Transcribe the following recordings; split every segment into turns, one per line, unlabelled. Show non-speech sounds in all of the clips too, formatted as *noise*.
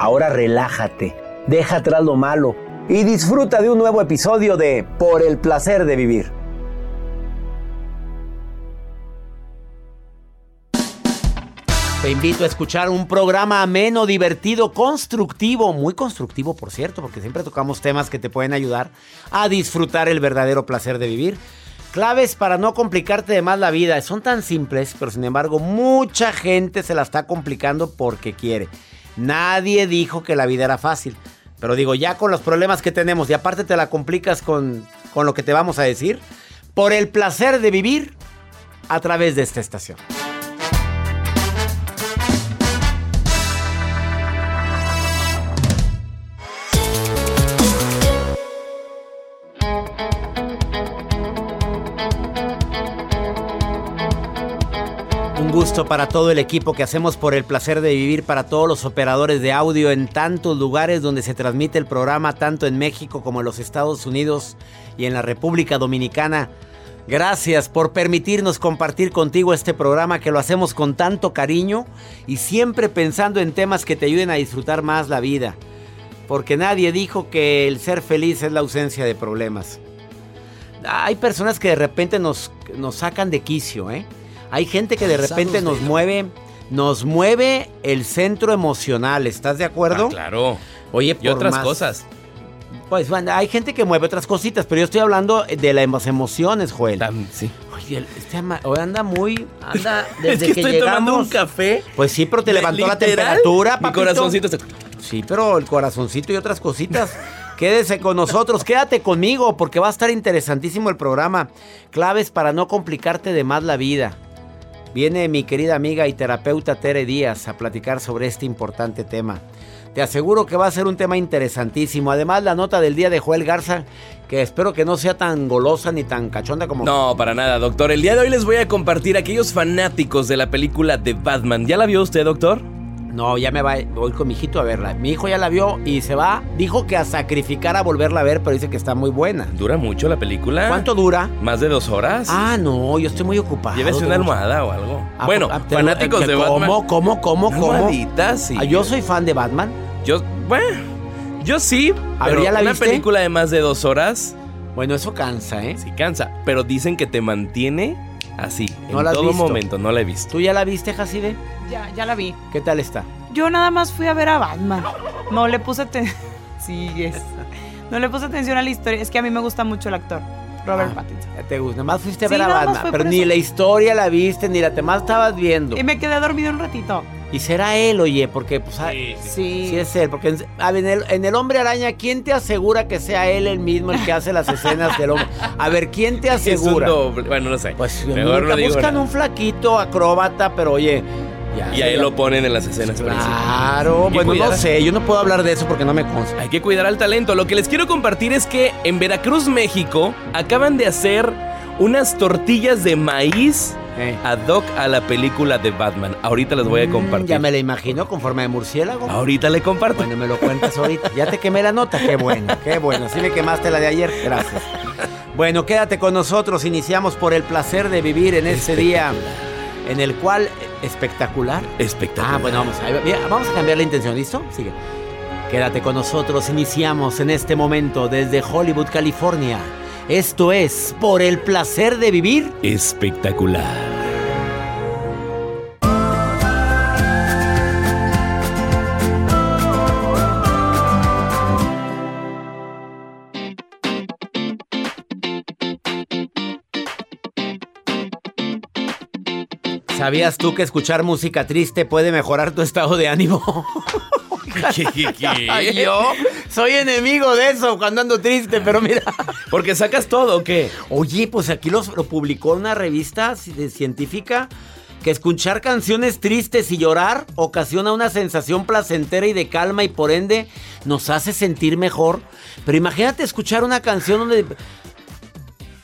Ahora relájate, deja atrás lo malo y disfruta de un nuevo episodio de Por el placer de vivir. Te invito a escuchar un programa ameno, divertido, constructivo, muy constructivo por cierto, porque siempre tocamos temas que te pueden ayudar a disfrutar el verdadero placer de vivir. Claves para no complicarte de más la vida. Son tan simples, pero sin embargo mucha gente se la está complicando porque quiere. Nadie dijo que la vida era fácil. Pero digo, ya con los problemas que tenemos y aparte te la complicas con, con lo que te vamos a decir, por el placer de vivir a través de esta estación. Un gusto para todo el equipo que hacemos por el placer de vivir, para todos los operadores de audio en tantos lugares donde se transmite el programa, tanto en México como en los Estados Unidos y en la República Dominicana. Gracias por permitirnos compartir contigo este programa que lo hacemos con tanto cariño y siempre pensando en temas que te ayuden a disfrutar más la vida. Porque nadie dijo que el ser feliz es la ausencia de problemas. Hay personas que de repente nos, nos sacan de quicio, ¿eh? Hay gente que de repente nos mueve, nos mueve el centro emocional, ¿estás de acuerdo?
Ah, claro.
Oye,
y otras cosas.
Pues bueno, hay gente que mueve otras cositas, pero yo estoy hablando de las emociones, Joel.
sí.
Oye, este hoy anda muy, anda desde *laughs*
es
que,
estoy
llegamos.
tomando un café.
Pues sí, pero te
Le-
levantó la temperatura,
Mi
papito.
corazoncito se...
Sí, pero el corazoncito y otras cositas. *laughs* Quédese con nosotros, quédate conmigo porque va a estar interesantísimo el programa. Claves para no complicarte de más la vida. Viene mi querida amiga y terapeuta Tere Díaz a platicar sobre este importante tema. Te aseguro que va a ser un tema interesantísimo. Además, la nota del día de Joel Garza, que espero que no sea tan golosa ni tan cachonda como...
No, para nada, doctor. El día de hoy les voy a compartir aquellos fanáticos de la película de Batman. ¿Ya la vio usted, doctor?
No, ya me va, voy con mi hijito a verla. Mi hijo ya la vio y se va. Dijo que a sacrificar a volverla a ver, pero dice que está muy buena.
¿Dura mucho la película?
¿Cuánto dura?
¿Más de dos horas?
Ah, no, yo estoy muy ocupado.
Llévese una almohada o algo.
Ah,
bueno,
ah,
fanáticos
que
de
¿Cómo,
Batman.
cómo, cómo, cómo?
almohadita, sí.
Ah, Yo soy fan de Batman.
Yo, bueno, yo sí,
A ver,
pero
¿ya la
una
viste?
película de más de dos horas
Bueno, eso cansa, ¿eh?
sí cansa, pero dicen que te mantiene así,
¿No
en
la has
todo
visto?
momento, no la he visto.
¿Tú ya la viste, Jasibe?
Ya, ya la vi.
¿Qué tal está?
Yo nada más fui a ver a Batman. No le puse atención. *laughs* Sí, es. No le puse atención a la historia. Es que a mí me gusta mucho el actor, Robert
Ah,
Pattinson.
ya te gusta. Más fuiste a
Sí,
ver a
nada
Batman. Pero ni
eso.
la historia la viste, ni la tema estabas viendo.
Y me quedé dormido un ratito.
Y será él, oye, porque pues ah,
Sí,
sí,
sí.
es él, porque en, a ver, en el, en el hombre araña, ¿quién te asegura que sea él el mismo el que hace las escenas del hombre? A ver, ¿quién te
Es un
asegura?
doble. Bueno, no sé.
Pues
Mejor
nunca
no digo
buscan
nada.
un flaquito acróbata, pero oye, ya
Y a él lo ponen en las escenas.
Claro, bueno, no
cuidar-
sé, yo no puedo hablar de eso porque no me consta.
Hay que cuidar al talento. Lo que les quiero compartir es que en Veracruz, México, acaban de hacer unas tortillas de maíz
Eh.
ad hoc a la película de Batman. Ahorita las voy a
Mm,
compartir.
Ya me la imagino con forma de murciélago.
Ahorita le comparto.
Bueno, me lo cuentas ahorita. Ya te quemé la nota. Qué bueno, qué bueno. Así me quemaste la de ayer. Gracias. Bueno, quédate con nosotros. Iniciamos por el placer de vivir en este día en el cual espectacular.
Espectacular.
Ah, bueno, vamos a, mira, vamos a cambiar la intención. ¿Listo? Sigue. Quédate con nosotros. Iniciamos en este momento desde Hollywood, California. Esto es por el placer de vivir.
Espectacular.
¿Sabías tú que escuchar música triste puede mejorar tu estado de ánimo? *laughs*
¿Qué, qué, qué? *laughs*
Ay, Yo soy enemigo de eso cuando ando triste, pero mira.
Porque sacas todo, ¿o qué?
Oye, pues aquí los- lo publicó una revista científica que escuchar canciones tristes y llorar ocasiona una sensación placentera y de calma y por ende nos hace sentir mejor. Pero imagínate escuchar una canción donde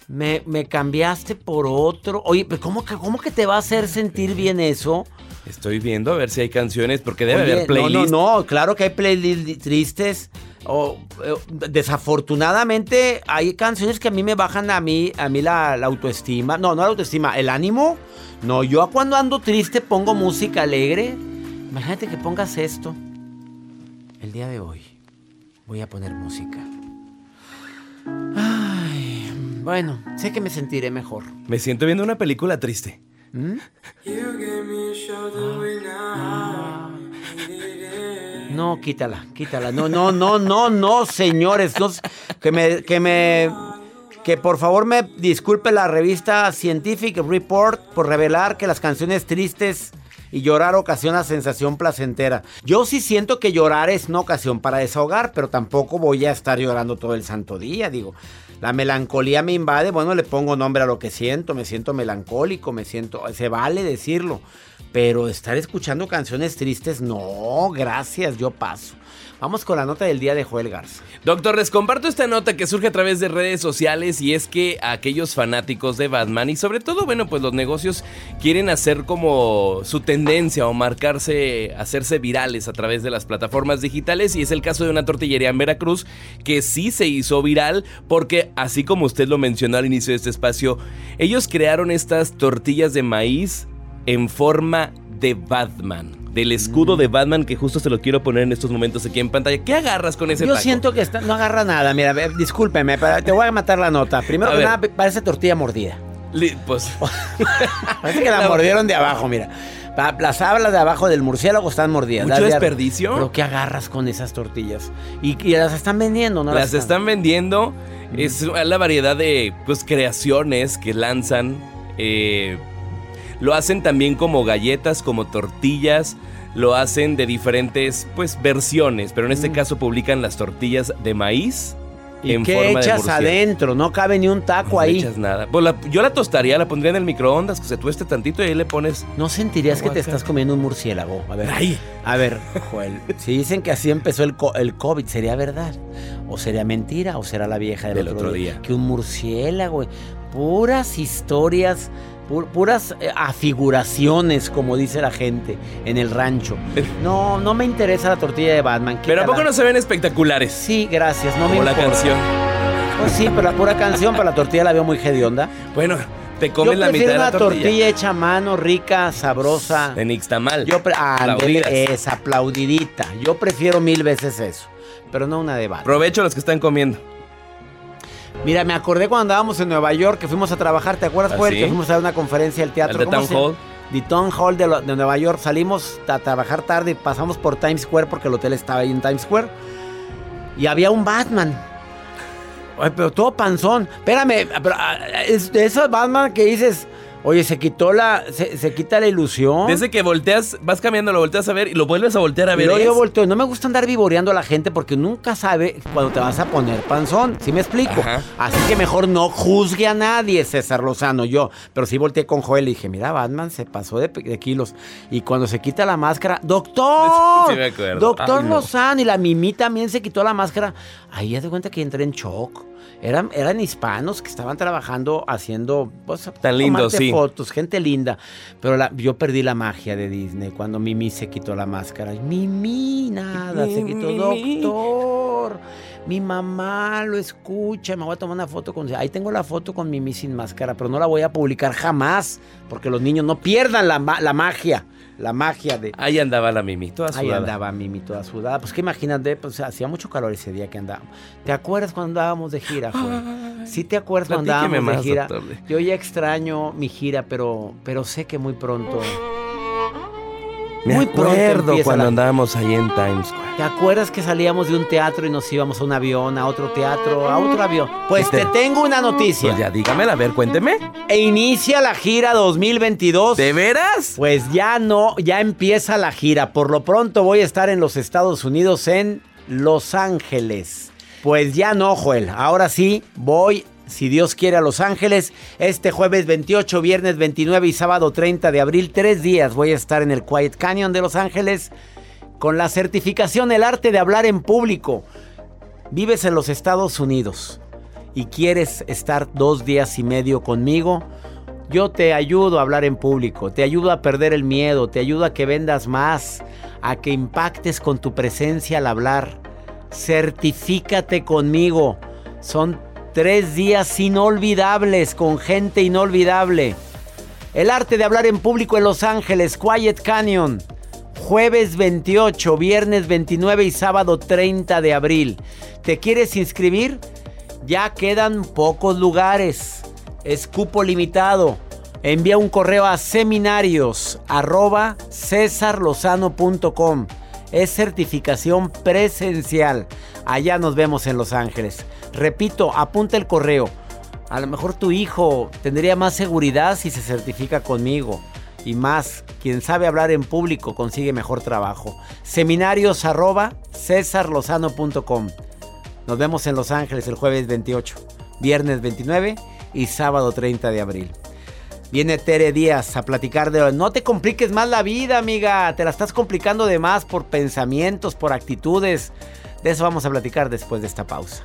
me, me cambiaste por otro. Oye, pero ¿cómo que, ¿cómo que te va a hacer sentir bien eso?
Estoy viendo a ver si hay canciones, porque debe
Oye,
haber playlists.
No, no, no, claro que hay playlists tristes. O, eh, desafortunadamente hay canciones que a mí me bajan a mí, a mí la, la autoestima. No, no la autoestima, el ánimo. No, yo cuando ando triste pongo música alegre. Imagínate que pongas esto. El día de hoy voy a poner música. Ay, bueno, sé que me sentiré mejor.
Me siento viendo una película triste.
¿Mm? No, quítala, quítala. No, no, no, no, no, señores. no, que me, que me, que por favor me disculpe la revista Scientific Report por revelar que las canciones tristes y llorar ocasiona sensación placentera. Yo sí siento que llorar es una ocasión para desahogar, pero tampoco voy a estar llorando todo el santo día, digo. La melancolía me invade, bueno, le pongo nombre a lo que siento, me siento melancólico, me siento, se vale decirlo, pero estar escuchando canciones tristes, no, gracias, yo paso. Vamos con la nota del día de Joel.
Doctor, les comparto esta nota que surge a través de redes sociales y es que aquellos fanáticos de Batman y sobre todo, bueno, pues los negocios quieren hacer como su tendencia o marcarse, hacerse virales a través de las plataformas digitales y es el caso de una tortillería en Veracruz que sí se hizo viral porque así como usted lo mencionó al inicio de este espacio, ellos crearon estas tortillas de maíz en forma de Batman. Del escudo de Batman que justo se lo quiero poner en estos momentos aquí en pantalla. ¿Qué agarras con ese
Yo
taco?
siento que está- no agarra nada, mira, discúlpeme, pero te voy a matar la nota. Primero
A
que
ver.
nada, parece tortilla mordida.
Li- Pues *laughs*
Parece que la
La-
mordieron de abajo, mira. Pa- Las hablas de abajo del murciélago están mordidas.
¿Mucho
Las de ar-
desperdicio?
Pero ¿qué agarras con esas tortillas? Y, y las están vendiendo, ¿no?
las están vendiendo.
Mm.
Es la variedad de pues, creaciones que lanzan. eh, lo hacen también como galletas, como tortillas. Lo hacen de diferentes pues versiones. Pero en este caso publican las tortillas de maíz.
Mm. ¿Y
en
qué
forma
echas adentro? No cabe ni un taco
No
ahí.
echas nada. Pues la- yo la tostaría, la pondría en el microondas, que se tueste tantito y ahí le pones.
¿No sentirías que te estás comiendo un murciélago? A ver. A ver, Joel. Si dicen que así empezó el, co- el COVID, ¿sería verdad? ¿O sería mentira? ¿O será la vieja del,
Del otro día.
Que un murciélago. Puras historias, pu- puras eh, afiguraciones, como dice la gente en el rancho. No, no me interesa la tortilla de Batman.
Pero ¿a poco no se ven espectaculares?
Sí, gracias. No me
como la
importa.
canción.
Pues sí, pero la pura canción para la tortilla la veo muy hedionda.
Bueno, te
Yo
comes la mitad de la
una
tortilla.
tortilla hecha a mano, rica, sabrosa.
De nixtamal.
Yo
Aplaudidas.
esa aplaudidita. Yo prefiero mil veces eso, pero no una de Batman.
Provecho a los que están comiendo.
Mira, me acordé cuando andábamos en Nueva York que fuimos a trabajar, ¿te acuerdas,
¿Ah, sí?
Que fuimos a una conferencia al teatro.
Al de
¿cómo
Town Hall.
The Town Hall de, lo- de Nueva York. Salimos a trabajar tarde y pasamos por Times Square porque el hotel estaba ahí en Times Square. Y había un Batman. Ay, pero todo panzón. Espérame, pero, ah, es de esos Batman que dices, Oye, se quitó la. Se, se quita la ilusión.
Desde que volteas, vas cambiando, lo volteas a ver y lo vuelves a voltear a ver. ¿es?
yo volteo. No me gusta andar vivoreando a la gente porque nunca sabe cuando te vas a poner panzón. ¿Sí me explico?
Ajá.
Así que mejor no juzgue a nadie, César Lozano. Yo. Pero sí volteé con Joel y dije, mira, Batman se pasó de, de kilos. Y cuando se quita la máscara, ¡Doctor! *laughs*
Sí me acuerdo.
Doctor
Ay, no.
Lozano. Y la Mimi también se quitó la máscara. Ahí ya de cuenta que entré en shock. Eran, eran hispanos que estaban trabajando haciendo pues,
Tan
tomarte
sí.
fotos, gente linda. Pero la- yo perdí la magia de Disney cuando Mimi se quitó la máscara. Mimi, nada, se quitó. Doctor, mi mamá lo escucha, me voy a tomar una foto con... Ahí tengo la foto con Mimi sin máscara, pero no la voy a publicar jamás, porque los niños no pierdan la, la magia, la magia de...
Ahí andaba la Mimi, toda
Ahí
sudada.
andaba Mimi toda sudada. Pues que imagínate, pues hacía mucho calor ese día que andábamos. ¿Te acuerdas cuando andábamos de gira, Joel? Sí te acuerdas cuando andábamos de gira. Yo ya extraño mi gira, pero, pero sé que muy pronto.
Me
muy
acuerdo cuando
la-
andábamos ahí en Times Square.
¿Te acuerdas que salíamos de un teatro y nos íbamos a un avión, a otro teatro, a otro avión? Pues
¿Qué
te
te-
tengo una noticia.
Pues ya, dígamela, a ver, cuénteme.
E inicia la gira 2022.
¿De veras?
Pues ya no, ya empieza la gira. Por lo pronto voy a estar en los Estados Unidos, en Los Ángeles. Pues ya no, Joel. Ahora sí, voy, si Dios quiere, a Los Ángeles. Este jueves 28, viernes 29 y sábado 30 de abril. Tres días voy a estar en el Quiet Canyon de Los Ángeles con la certificación El arte de hablar en público. Vives en los Estados Unidos y quieres estar dos días y medio conmigo, yo te ayudo a hablar en público, te ayudo a perder el miedo, te ayudo a que vendas más, a que impactes con tu presencia al hablar. Certifícate conmigo. Son tres días inolvidables con gente inolvidable. El arte de hablar en público en Los Ángeles, Quiet Canyon. Jueves 28, viernes 29 y sábado 30 de abril. ¿Te quieres inscribir? Ya quedan pocos lugares. Es cupo limitado. Envía un correo a seminarios arroba. Es certificación presencial. Allá nos vemos en Los Ángeles. Repito, apunta el correo. A lo mejor tu hijo tendría más seguridad si se certifica conmigo. Y más, quien sabe hablar en público consigue mejor trabajo. Seminarios arroba. Nos vemos en Los Ángeles el jueves 28, viernes 29 y sábado 30 de abril. Viene Tere Díaz a platicar de... No te compliques más la vida, amiga. Te la estás complicando de más por pensamientos, por actitudes. De eso vamos a platicar después de esta pausa.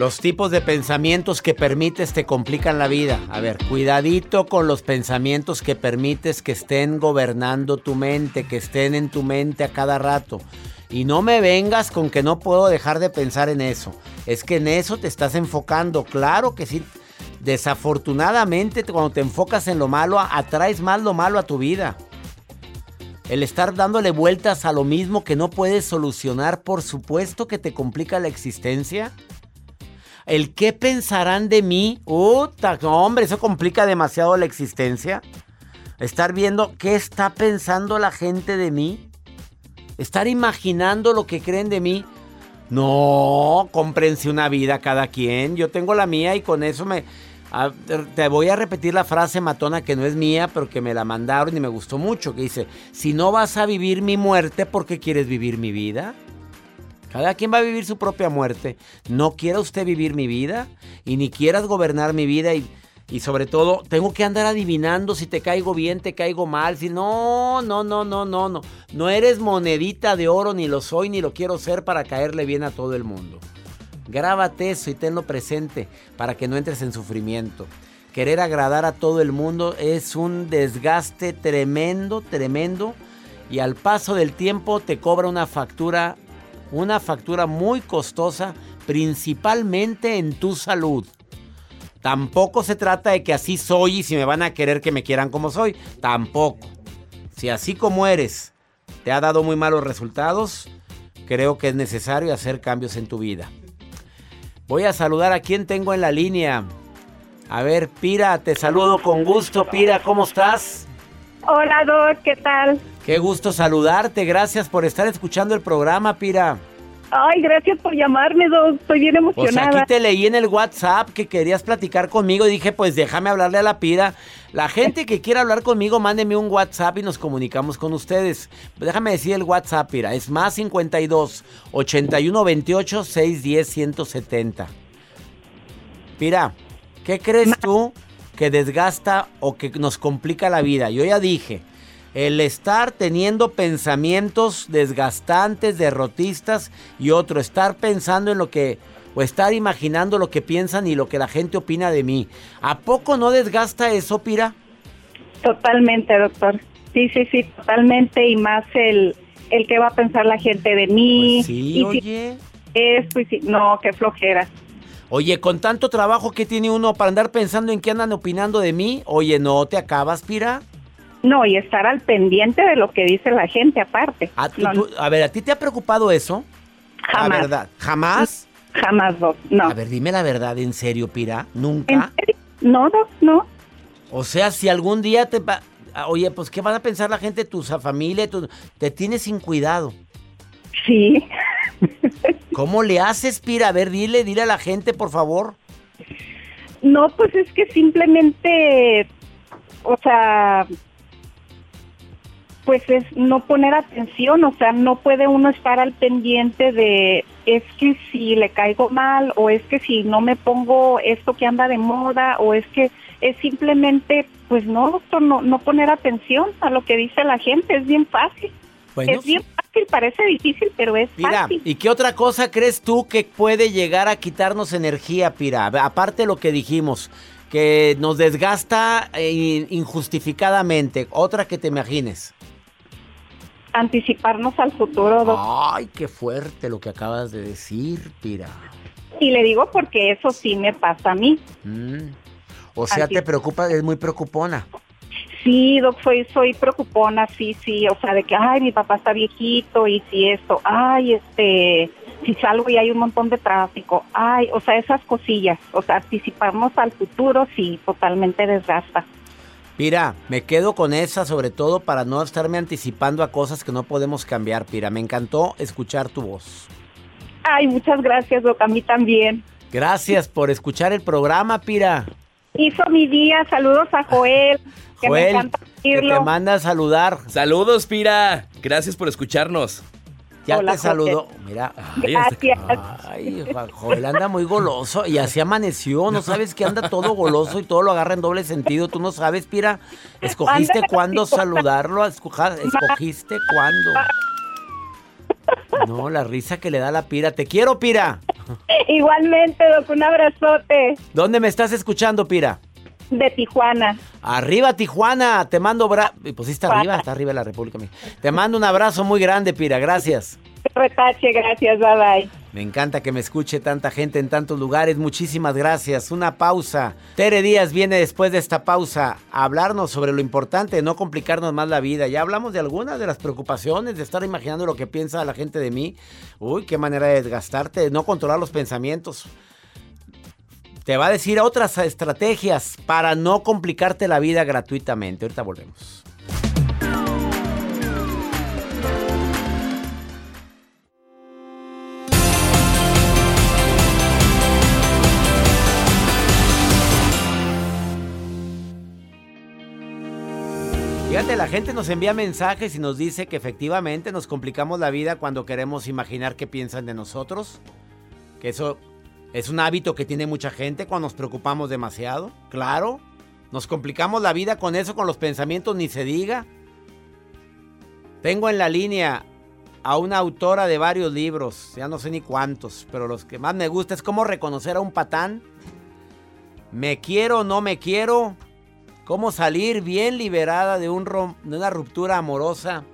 Los tipos de pensamientos que permites te complican la vida. A ver, cuidadito con los pensamientos que permites que estén gobernando tu mente, que estén en tu mente a cada rato. Y no me vengas con que no puedo dejar de pensar en eso. Es que en eso te estás enfocando. Claro que sí. Desafortunadamente, cuando te enfocas en lo malo, atraes más lo malo a tu vida. El estar dándole vueltas a lo mismo que no puedes solucionar, por supuesto que te complica la existencia. El qué pensarán de mí, Uta, hombre, eso complica demasiado la existencia. Estar viendo qué está pensando la gente de mí. Estar imaginando lo que creen de mí. No, cómprense una vida cada quien. Yo tengo la mía y con eso me... te voy a repetir la frase matona que no es mía, pero que me la mandaron y me gustó mucho, que dice, si no vas a vivir mi muerte, ¿por qué quieres vivir mi vida? Cada quien va a vivir su propia muerte. No quiera usted vivir mi vida y ni quieras gobernar mi vida y, y sobre todo tengo que andar adivinando si te caigo bien, te caigo mal. Si no, no, no, no, no, no. No eres monedita de oro, ni lo soy, ni lo quiero ser para caerle bien a todo el mundo. Grábate eso y tenlo presente para que no entres en sufrimiento. Querer agradar a todo el mundo es un desgaste tremendo, tremendo. Y al paso del tiempo te cobra una factura una factura muy costosa, principalmente en tu salud. Tampoco se trata de que así soy y si me van a querer que me quieran como soy. Tampoco. Si así como eres te ha dado muy malos resultados, creo que es necesario hacer cambios en tu vida. Voy a saludar a quien tengo en la línea. A ver, Pira, te saludo con gusto. Pira, ¿cómo estás?
Hola, Doc, ¿qué tal?
Qué gusto saludarte. Gracias por estar escuchando el programa, Pira.
Ay, gracias por llamarme, Doc. Estoy bien emocionada.
Pues aquí te leí en el WhatsApp que querías platicar conmigo y dije, pues déjame hablarle a la Pira. La gente que quiera hablar conmigo, mándeme un WhatsApp y nos comunicamos con ustedes. Déjame decir el WhatsApp, Pira. Es más 52 81 28 610 170. Pira, ¿qué crees tú que desgasta o que nos complica la vida? Yo ya dije el estar teniendo pensamientos desgastantes, derrotistas y otro, estar pensando en lo que, o estar imaginando lo que piensan y lo que la gente opina de mí. ¿A poco no desgasta eso, Pira?
Totalmente, doctor. Sí, sí, sí, totalmente. Y más el, el que va a pensar la gente de mí.
Pues sí, oye.
esto y sí. No, qué flojera.
Oye, con tanto trabajo que tiene uno para andar pensando en qué andan opinando de mí, oye, ¿no te acabas, Pira?
No, y estar al pendiente de lo que dice la gente aparte.
¿A, a ver, ¿a ti te ha preocupado eso?
Jamás.
La verdad, ¿jamás?
Jamás, no.
A ver, dime la verdad, ¿en serio, Pira? ¿Nunca? ¿En
serio? No, no, no.
O sea, si algún día te... Oye, pues, ¿qué van a pensar la gente, tu familia? Tu, te tienes sin cuidado.
Sí.
¿Cómo le haces, Pira? A ver, dile, dile a la gente, por favor.
No, pues es que simplemente, o sea, pues es no poner atención, o sea, no puede uno estar al pendiente de es que si le caigo mal o es que si no me pongo esto que anda de moda o es que es simplemente, pues no, doctor, no, no poner atención a lo que dice la gente, es bien fácil. es bien fácil, parece difícil, pero es fácil.
¿y qué otra cosa crees tú que puede llegar a quitarnos energía, Pira? Aparte de lo que dijimos, que nos desgasta eh, injustificadamente, otra que te imagines
anticiparnos al futuro.
Ay, qué fuerte lo que acabas de decir, Pira.
Y le digo porque eso sí me pasa a mí.
Mm. O sea, te preocupa, es muy preocupona.
Sí, Doc, soy, soy preocupona, sí, sí, o sea, de que, ay, mi papá está viejito y si esto, ay, este, si salgo y hay un montón de tráfico, ay, o sea, esas cosillas, o sea, anticiparnos al futuro, sí, totalmente desgasta.
Pira, me quedo con esa sobre todo para no estarme anticipando a cosas que no podemos cambiar, Pira. Me encantó escuchar tu voz.
Ay, muchas gracias, Doc, a mí también.
Gracias por escuchar el programa, Pira.
Hizo mi día, saludos a Joel. *laughs* Que
Joel,
me encanta
que te manda a saludar.
Saludos, Pira. Gracias por escucharnos.
Ya te saludo. Mira.
Gracias.
Ay, Joel anda muy goloso y así amaneció. No sabes que anda todo goloso y todo lo agarra en doble sentido. Tú no sabes, Pira. ¿Escogiste cuándo saludarlo? ¿Escogiste cuándo? No, la risa que le da la Pira. Te quiero, Pira.
Igualmente, Doc, un abrazote.
¿Dónde me estás escuchando, Pira?
De Tijuana.
Arriba, Tijuana. Te mando... Bra pues sí está arriba, está arriba de la República. Te mando un abrazo muy grande, Pira. Gracias.
Retache, gracias. Bye, bye.
Me encanta que me escuche tanta gente en tantos lugares. Muchísimas gracias. Una pausa. Tere Díaz viene después de esta pausa a hablarnos sobre lo importante de no complicarnos más la vida. Ya hablamos de algunas de las preocupaciones, de estar imaginando lo que piensa la gente de mí. Uy, qué manera de desgastarte, de no controlar los pensamientos. Te va a decir otras estrategias para no complicarte la vida gratuitamente. Ahorita volvemos. Fíjate, la gente nos envía mensajes y nos dice que efectivamente nos complicamos la vida cuando queremos imaginar qué piensan de nosotros. Que eso es un hábito que tiene mucha gente cuando nos preocupamos demasiado. Claro, nos complicamos la vida con eso, con los pensamientos, ni se diga. Tengo en la línea a una autora de varios libros, ya no sé ni cuántos, pero los que más me gusta es cómo reconocer a un patán. Me quiero, no me quiero cómo salir bien liberada de, un de una ruptura amorosa.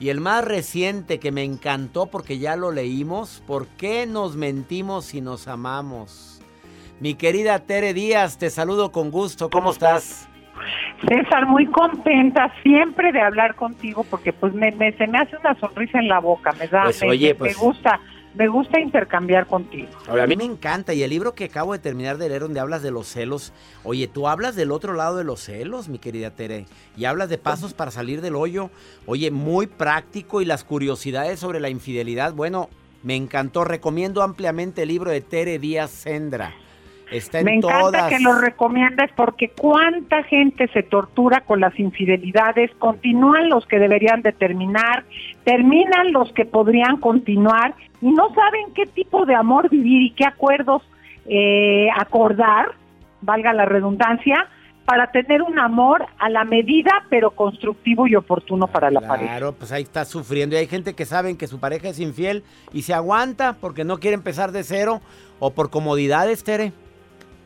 Y el más reciente que me encantó porque ya lo leímos, ¿por qué nos mentimos si nos amamos? Mi querida Tere Díaz, te saludo con gusto, ¿cómo, estás?
César, muy contenta siempre de hablar contigo porque pues me, se me hace una sonrisa en la boca, me da, pues, oye, me pues gusta me gusta intercambiar contigo.
a mí me encanta. Y el libro que acabo de terminar de leer, donde hablas de los celos. Oye, tú hablas del otro lado de los celos, mi querida Tere. Y hablas de pasos para salir del hoyo. Oye, muy práctico. Y las curiosidades sobre la infidelidad. Bueno, me encantó. Recomiendo ampliamente el libro de Tere Díaz Sendra. Está en
Me encanta que lo recomiendes porque cuánta gente se tortura con las infidelidades, continúan los que deberían de terminar, terminan los que podrían continuar y no saben qué tipo de amor vivir y qué acuerdos eh, acordar, valga la redundancia, para tener un amor a la medida, pero constructivo y oportuno para la pareja.
Claro, pues ahí está sufriendo. Y hay gente que saben que su pareja es infiel y se aguanta porque no quiere empezar de cero o por comodidades, Tere.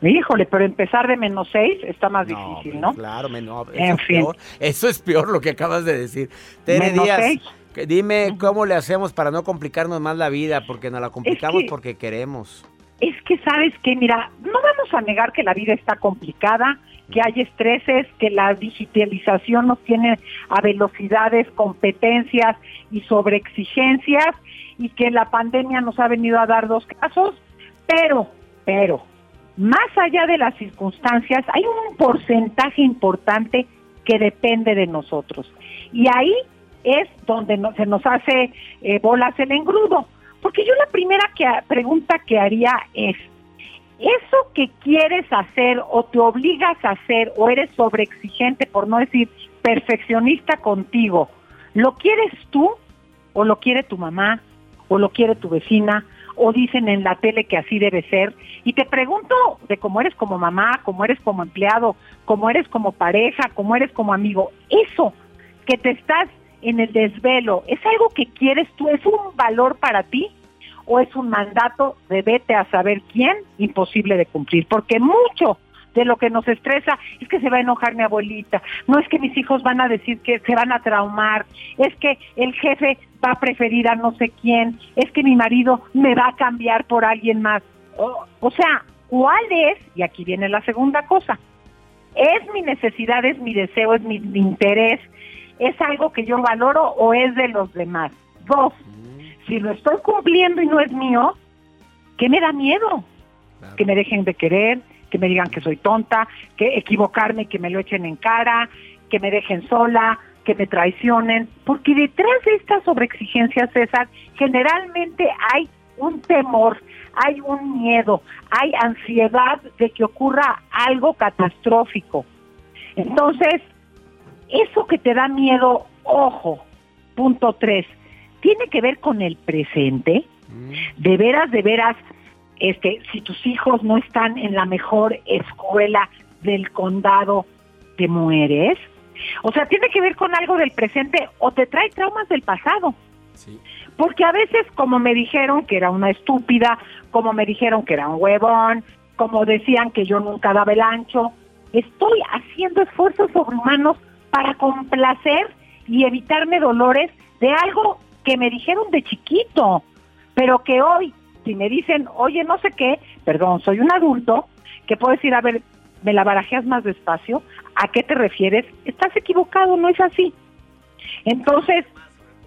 Híjole, pero empezar de menos seis está más difícil, ¿no?
Claro, menos. Eso, es peor, eso es peor lo que acabas de decir. Tere Díaz, dime cómo le hacemos para no complicarnos más la vida, porque nos la complicamos porque queremos.
Es que sabes que, mira, no vamos a negar que la vida está complicada, que hay estreses, que la digitalización nos tiene a velocidades, competencias y sobreexigencias, y que la pandemia nos ha venido a dar dos casos, pero, pero, más allá de las circunstancias, hay un porcentaje importante que depende de nosotros. Y ahí es donde se nos hace eh, bolas el engrudo. Porque yo la primera pregunta que haría es, ¿eso que quieres hacer o te obligas a hacer o eres sobreexigente, por no decir perfeccionista contigo, ¿lo quieres tú o lo quiere tu mamá o lo quiere tu vecina o dicen en la tele que así debe ser. Y te pregunto de cómo eres como mamá, cómo eres como empleado, cómo eres como pareja, cómo eres como amigo. Eso que te estás en el desvelo, ¿es algo que quieres tú? ¿Es un valor para ti? ¿O es un mandato de vete a saber quién? Imposible de cumplir, porque mucho de lo que nos estresa es que se va a enojar mi abuelita, no es que mis hijos van a decir que se van a traumar, es que el jefe va a preferir a no sé quién, es que mi marido me va a cambiar por alguien más. O, sea, ¿cuál es? Y aquí viene la segunda cosa. ¿Es mi necesidad, es mi deseo, es mi, interés? ¿Es algo que yo valoro o es de los demás? Dos, si lo estoy cumpliendo y no es mío, ¿qué me da miedo? Que me dejen de querer, que me digan que soy tonta, que equivocarme y que me lo echen en cara, que me dejen sola, que me traicionen, porque detrás de estas sobreexigencias, César, generalmente hay un temor, hay un miedo, hay ansiedad de que ocurra algo catastrófico. Entonces, eso que te da miedo, ojo, punto tres, tiene que ver con el presente. Mm. De veras, de veras, este, si tus hijos no están en la mejor escuela del condado, te mueres. O sea, tiene que ver con algo del presente o te trae traumas del pasado. Porque a veces como me dijeron que era una estúpida, como me dijeron que era un huevón, como decían que yo nunca daba el ancho, estoy haciendo esfuerzos sobrehumanos para complacer y evitarme dolores de algo que me dijeron de chiquito, pero que hoy, si me dicen, oye, no sé qué, perdón, soy un adulto, que puedo decir, a ver, me la barajeas más despacio, ¿a qué te refieres? Estás equivocado, no es así. Entonces,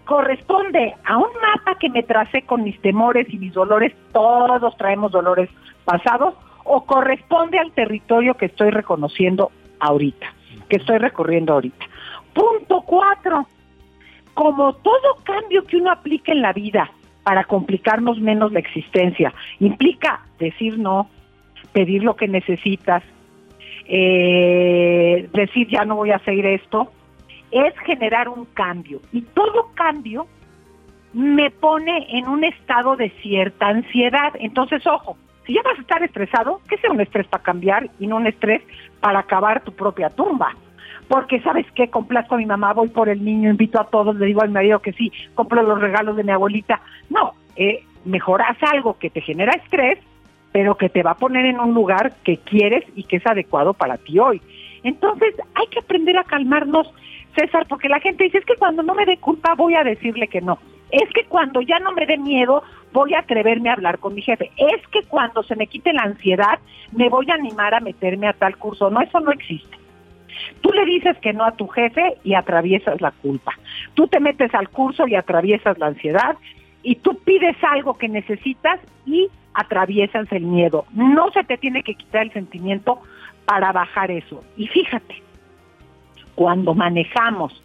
corresponde a un mapa que me tracé con mis temores y mis dolores, todos traemos dolores pasados, o corresponde al territorio que estoy reconociendo ahorita, que estoy recorriendo ahorita. Punto cuatro, como todo cambio que uno aplica en la vida para complicarnos menos la existencia, implica decir no, pedir lo que necesitas, eh, decir ya no voy a hacer esto, es generar un cambio. Y todo cambio me pone en un estado de cierta ansiedad. Entonces, ojo, si ya vas a estar estresado, que sea un estrés para cambiar y no un estrés para acabar tu propia tumba. Porque, ¿sabes qué? Complazco a mi mamá, voy por el niño, invito a todos, le digo al marido que sí, compro los regalos de mi abuelita. No, eh, mejoras algo que te genera estrés, pero que te va a poner en un lugar que quieres y que es adecuado para ti hoy. Entonces, hay que aprender a calmarnos César, porque la gente dice, es que cuando no me dé culpa voy a decirle que no. Es que cuando ya no me dé miedo voy a atreverme a hablar con mi jefe. Es que cuando se me quite la ansiedad me voy a animar a meterme a tal curso. No, eso no existe. Tú le dices que no a tu jefe y atraviesas la culpa. Tú te metes al curso y atraviesas la ansiedad y tú pides algo que necesitas y atraviesas el miedo. No se te tiene que quitar el sentimiento para bajar eso. Y fíjate, cuando manejamos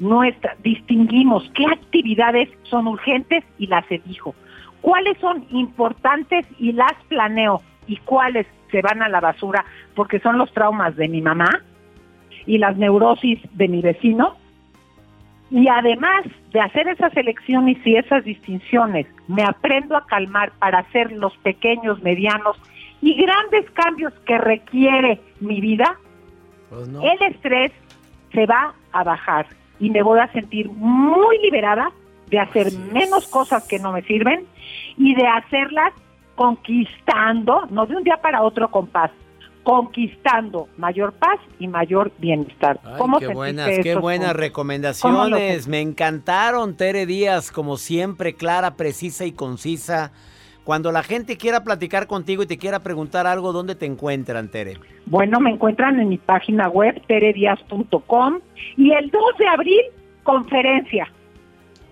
nuestra, distinguimos qué actividades son urgentes y las elijo, cuáles son importantes y las planeo y cuáles se van a la basura porque son los traumas de mi mamá y las neurosis de mi vecino. Y además de hacer esas elecciones y esas distinciones, me aprendo a calmar para hacer los pequeños, medianos y grandes cambios que requiere mi vida. Pues El estrés se va a bajar y me voy a sentir muy liberada de hacer menos cosas que no me sirven y de hacerlas conquistando, no de un día para otro con paz, conquistando mayor paz y mayor bienestar.
qué buenas, qué buenas recomendaciones. Me encantaron, Tere Díaz, como siempre, clara, precisa y concisa. Cuando la gente quiera platicar contigo y te quiera preguntar algo, ¿dónde te encuentran, Tere?
Bueno, me encuentran en mi página web, teredias.com, y el 2 de abril, conferencia.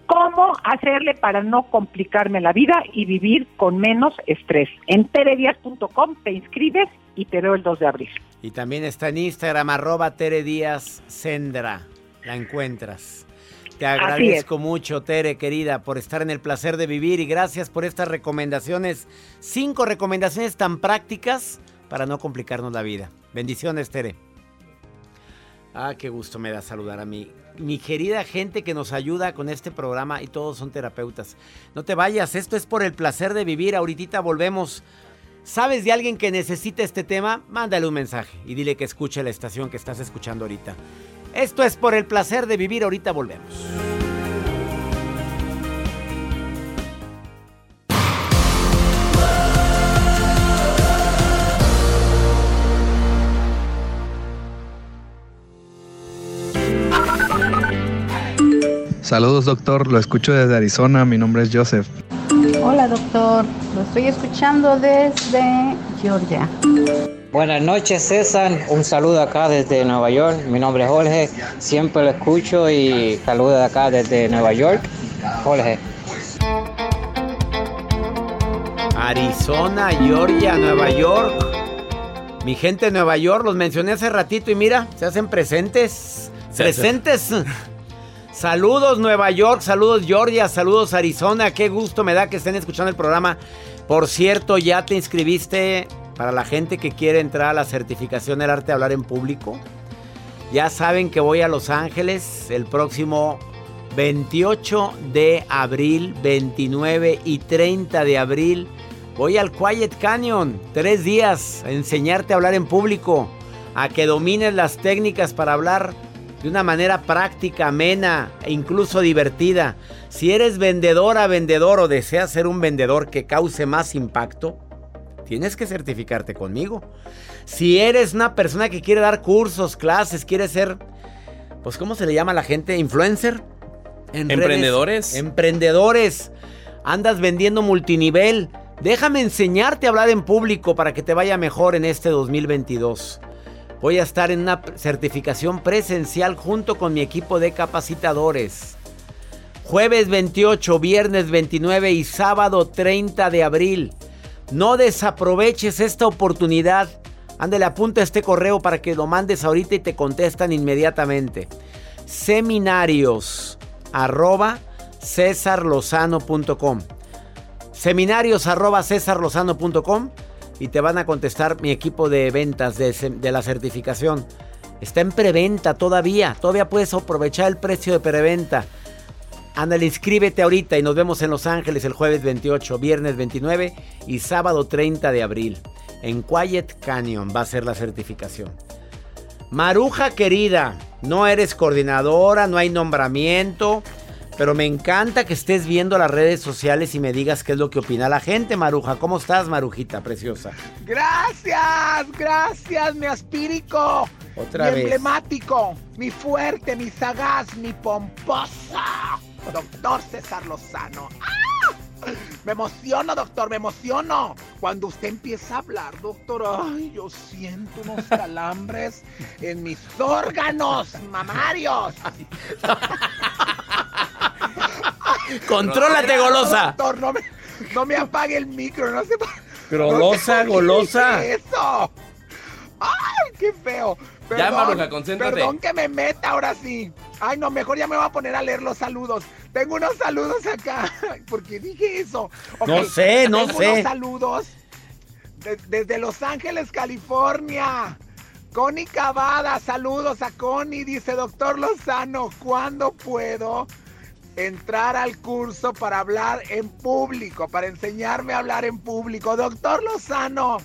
¿Cómo hacerle para no complicarme la vida y vivir con menos estrés? En teredias.com te inscribes y te veo el 2 de abril.
Y también está en Instagram, arroba Tere Sendra. La encuentras. Te agradezco mucho, Tere, querida, por estar en el placer de vivir y gracias por estas recomendaciones. Cinco recomendaciones tan prácticas para no complicarnos la vida. Bendiciones, Tere. Ah, qué gusto me da saludar a mí. Mi querida gente que nos ayuda con este programa y todos son terapeutas. No te vayas, esto es por el placer de vivir. Ahorita volvemos. ¿Sabes de alguien que necesita este tema? Mándale un mensaje y dile que escuche la estación que estás escuchando ahorita. Esto es por el placer de vivir. Ahorita volvemos.
Saludos doctor, lo escucho desde Arizona, mi nombre es Joseph.
Hola doctor, lo estoy escuchando desde Georgia.
Buenas noches César, un saludo acá desde Nueva York, mi nombre es Jorge, siempre lo escucho y saludo de acá desde Nueva York, Jorge.
Arizona, Georgia, Nueva York. Mi gente de Nueva York, los mencioné hace ratito y mira, se hacen presentes. presentes. *laughs* Saludos Nueva York, saludos Georgia, saludos Arizona. Qué gusto me da que estén escuchando el programa. Por cierto, ya te inscribiste para la gente que quiere entrar a la certificación del arte de hablar en público. Ya saben que voy a Los Ángeles el próximo 28 de abril, 29 y 30 de abril. Voy al Quiet Canyon, tres días, a enseñarte a hablar en público, a que domines las técnicas para hablar de una manera práctica, amena e incluso divertida. Si eres vendedora, vendedor o deseas ser un vendedor que cause más impacto, tienes que certificarte conmigo. Si eres una persona que quiere dar cursos, clases, quiere ser, pues ¿cómo se le llama a la gente? ¿Influencer?
¿Emprendedores?
emprendedores. Andas vendiendo multinivel. Déjame enseñarte a hablar en público para que te vaya mejor en este 2022. Voy a estar en una certificación presencial junto con mi equipo de capacitadores. Jueves 28, viernes 29 y sábado 30 de abril. No desaproveches esta oportunidad. Ándale, apunta este correo para que lo mandes ahorita y te contestan inmediatamente. Seminarios arroba cesarlozano.com. Seminarios arroba cesarlozano.com y te van a contestar mi equipo de ventas de, la certificación. Está en preventa todavía. Todavía puedes aprovechar el precio de preventa. Ándale, inscríbete ahorita y nos vemos en Los Ángeles el jueves 28, viernes 29 y sábado 30 de abril. En Quiet Canyon va a ser la certificación. Maruja querida, no eres coordinadora, no hay nombramiento, pero me encanta que estés viendo las redes sociales y me digas qué es lo que opina la gente, Maruja. ¿Cómo estás, Marujita preciosa?
Gracias, gracias, mi aspírico.
Otra
mi
vez.
emblemático, mi fuerte, mi sagaz, mi pomposa. Doctor César Lozano. ¡Ah! Me emociono, doctor, me emociono. Cuando usted empieza a hablar, doctor, ay, yo siento unos *laughs* calambres en mis órganos mamarios. *laughs*
Contrólate, golosa.
Doctor, no me, no me apague el micro, no se
Golosa,
no
golosa.
¿Qué es eso? ¡Ay, qué feo!
Ya, Maruja, concéntrate.
Perdón que me meta ahora sí. Ay, no, mejor ya me voy a poner a leer los saludos. Tengo unos saludos acá. *laughs* ¿Por qué dije eso?
No sé, no
tengo
sé.
unos saludos de- desde Los Ángeles, California. Connie Cavada, saludos a Connie. Dice, doctor Lozano, ¿cuándo puedo entrar al curso para hablar en público? Para enseñarme a hablar en público. Doctor Lozano,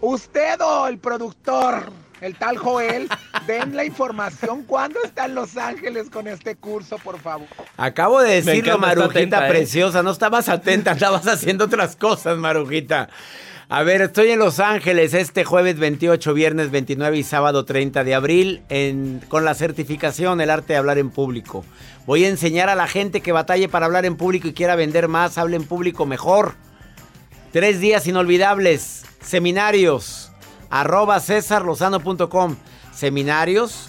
usted o el productor, el tal Joel, *laughs* den la información. ¿Cuándo está en Los Ángeles con este curso, por favor?
Acabo de decirlo, Marujita
atenta, ¿eh?
preciosa. No estabas atenta, estabas haciendo otras cosas, Marujita. A ver, estoy en Los Ángeles este jueves 28, viernes 29 y sábado 30 de abril en- con la certificación El arte de hablar en público. Voy a enseñar a la gente que batalle para hablar en público y quiera vender más, hable en público mejor. Tres días inolvidables, seminarios, arroba cesarlozano.com. Seminarios,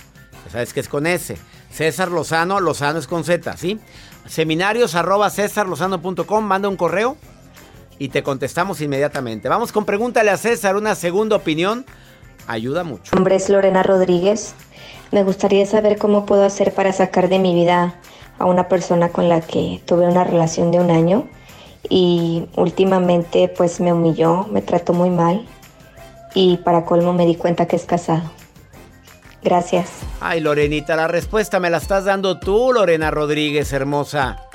sabes que es con S. César Lozano, Lozano es con Z, ¿sí? Seminarios arroba cesarlozano.com, manda un correo y te contestamos inmediatamente. Vamos con pregúntale a César, una segunda opinión. Ayuda mucho.
Mi nombre es Lorena Rodríguez. Me gustaría saber cómo puedo hacer para sacar de mi vida a una persona con la que tuve una relación de un año y últimamente pues me humilló, me trató muy mal y para colmo me di cuenta que es casado. Gracias.
Ay, Lorenita, la respuesta me la estás dando tú, Lorena Rodríguez, hermosa.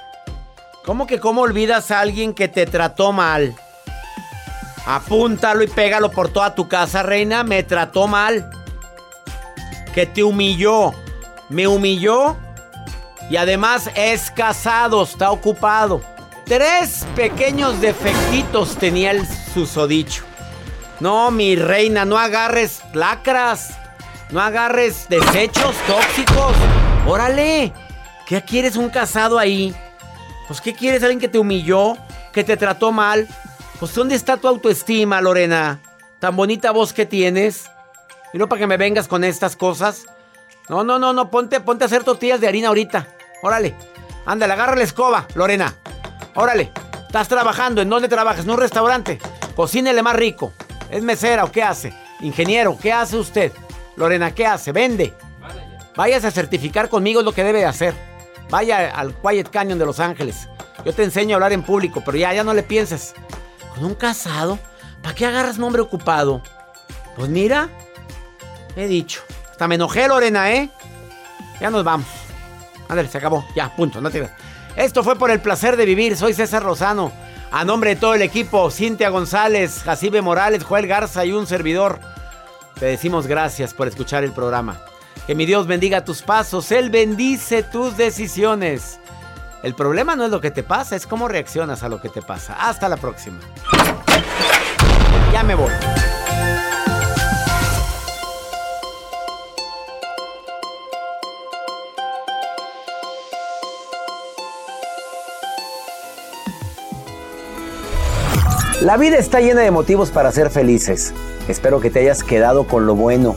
¿Cómo que cómo olvidas a alguien que te trató mal? Apúntalo y pégalo por toda tu casa, reina. Me trató mal. Que te humilló. Me humilló. Y además es casado, está ocupado. Tres pequeños defectitos tenía el susodicho. No, mi reina, no agarres lacras. No agarres desechos tóxicos. Órale. ¿Qué quieres un casado ahí? Pues ¿qué quieres? ¿Alguien que te humilló? ¿Que te trató mal? Pues ¿dónde está tu autoestima, Lorena? Tan bonita voz que tienes. Y no para que me vengas con estas cosas. No, no, no, no, ponte, ponte a hacer tortillas de harina ahorita. Órale. Ándale, agarra la escoba, Lorena. Órale. Estás trabajando. ¿En dónde trabajas? ¿En un restaurante? Cocínele más rico. ¿Es mesera o qué hace? Ingeniero, ¿qué hace usted? Lorena, ¿qué hace? Vende. Váyase a certificar conmigo es lo que debe de hacer. Vaya al Quiet Canyon de Los Ángeles. Yo te enseño a hablar en público, pero ya, ya no le pienses. ¿Con un casado? ¿Para qué agarras nombre ocupado? Pues mira, he dicho. Hasta me enojé, Lorena, ¿eh? Ya nos vamos. Ándale, se acabó. Ya, punto, no te Esto fue por el placer de vivir. Soy César Lozano. A nombre de todo el equipo, Cintia González, Jacibe Morales, Joel Garza y un servidor. Te decimos gracias por escuchar el programa. Que mi Dios bendiga tus pasos. Él bendice tus decisiones. El problema no es lo que te pasa, es cómo reaccionas a lo que te pasa. Hasta la próxima. Ya me voy. La vida está llena de motivos para ser felices. Espero que te hayas quedado con lo bueno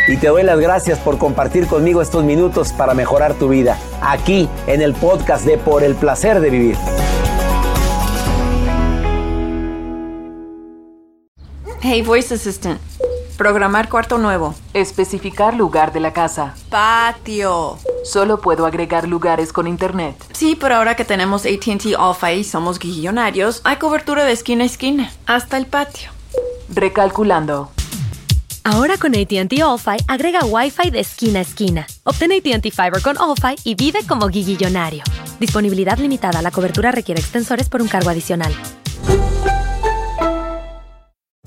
Y te doy las gracias por compartir conmigo estos minutos para mejorar tu vida, aquí en el podcast de Por el Placer de Vivir.
Hey, Voice Assistant. Programar cuarto nuevo.
Especificar lugar de la casa.
Patio.
Solo puedo agregar lugares con internet.
Sí, pero ahora que tenemos ATT All-Fi y somos guillonarios, hay cobertura de esquina a esquina, hasta el patio.
Recalculando.
Ahora con ATT All-Fi agrega Wi-Fi de esquina a esquina. Obtén ATT Fiber con All-Fi y vive como guillillonario. Disponibilidad limitada. La cobertura requiere extensores por un cargo adicional.